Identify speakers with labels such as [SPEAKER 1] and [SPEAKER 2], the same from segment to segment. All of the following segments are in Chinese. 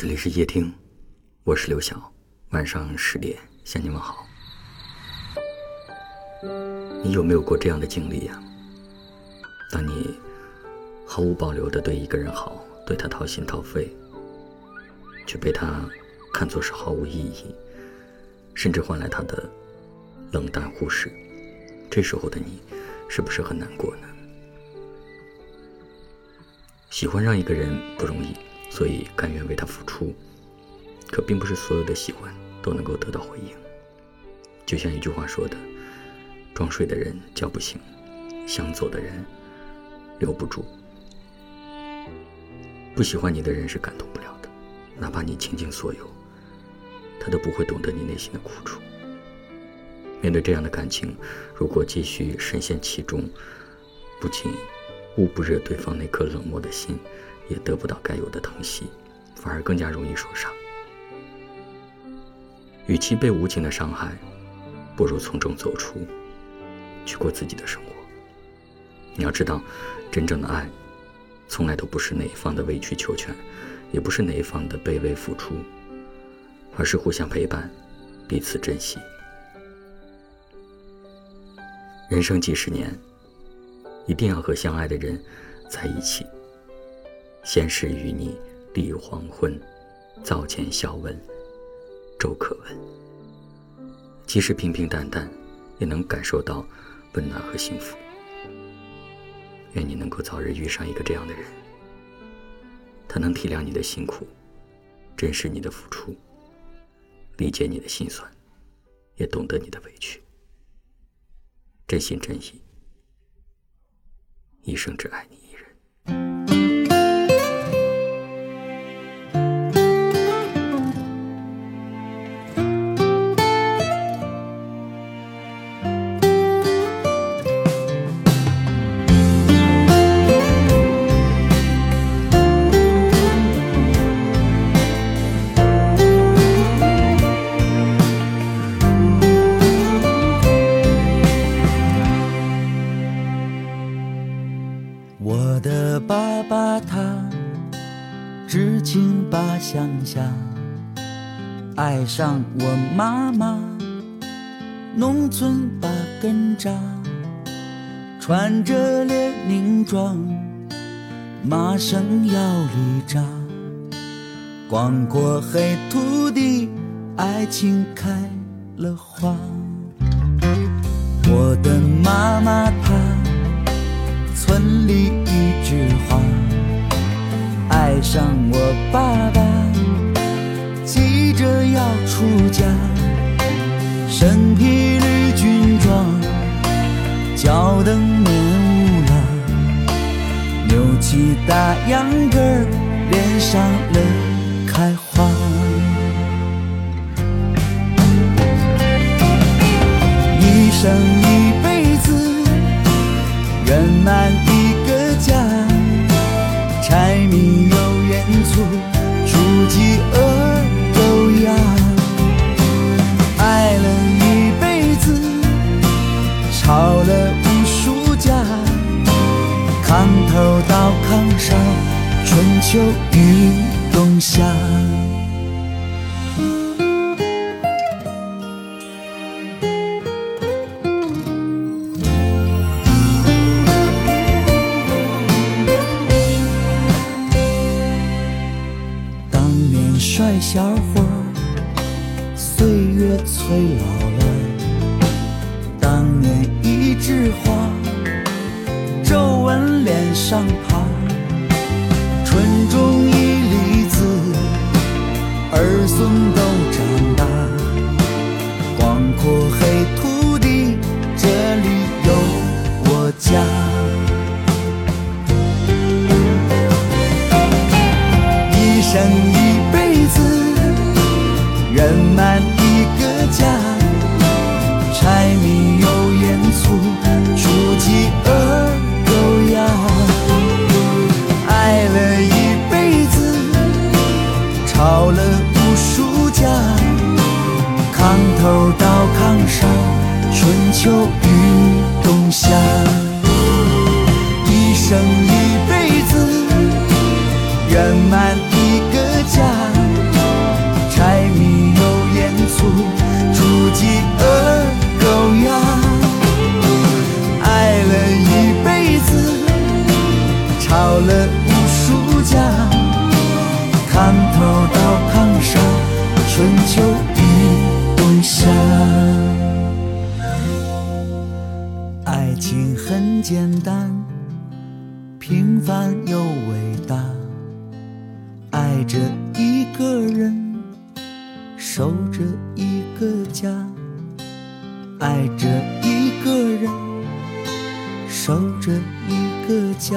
[SPEAKER 1] 这里是夜听，我是刘晓。晚上十点向你们好。你有没有过这样的经历呀？当你毫无保留的对一个人好，对他掏心掏肺，却被他看作是毫无意义，甚至换来他的冷淡忽视，这时候的你是不是很难过呢？喜欢上一个人不容易。所以甘愿为他付出，可并不是所有的喜欢都能够得到回应。就像一句话说的：“装睡的人叫不醒，想走的人留不住。”不喜欢你的人是感动不了的，哪怕你倾尽所有，他都不会懂得你内心的苦楚。面对这样的感情，如果继续深陷其中，不仅捂不热对方那颗冷漠的心。也得不到该有的疼惜，反而更加容易受伤。与其被无情的伤害，不如从中走出，去过自己的生活。你要知道，真正的爱，从来都不是哪一方的委曲求全，也不是哪一方的卑微付出，而是互相陪伴，彼此珍惜。人生几十年，一定要和相爱的人在一起。闲时与你立黄昏，灶前笑问粥可温。即使平平淡淡，也能感受到温暖和幸福。愿你能够早日遇上一个这样的人，他能体谅你的辛苦，珍视你的付出，理解你的心酸，也懂得你的委屈，真心真意，一生只爱你。
[SPEAKER 2] 乡下，爱上我妈妈，农村把根扎，穿着列宁装，马上要离扎，光过黑土地，爱情开了花。我的妈妈她。村里一枝花，爱上身披绿军装，脚蹬棉乌拉，扭起大秧歌儿，脸上乐开花，一生一辈子。圆满一个家，柴米油盐醋，煮鸡鹅炕上，春秋与冬夏。当年帅小伙，岁月催老了。当年一枝花，皱纹脸上爬。头到炕上，春秋与冬夏，一生一辈子圆满一个家，柴米油盐醋煮鸡鹅狗鸭，爱了一辈子，吵了无数架，炕头到炕上，春秋。下爱情很简单平凡又伟大爱着一个人守着一个家。爱着一个人守着一个家。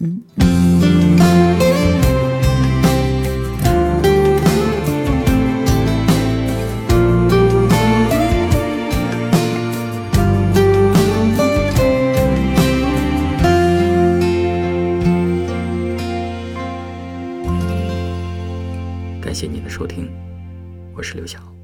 [SPEAKER 2] 嗯嗯。
[SPEAKER 1] 谢您的收听，我是刘晓。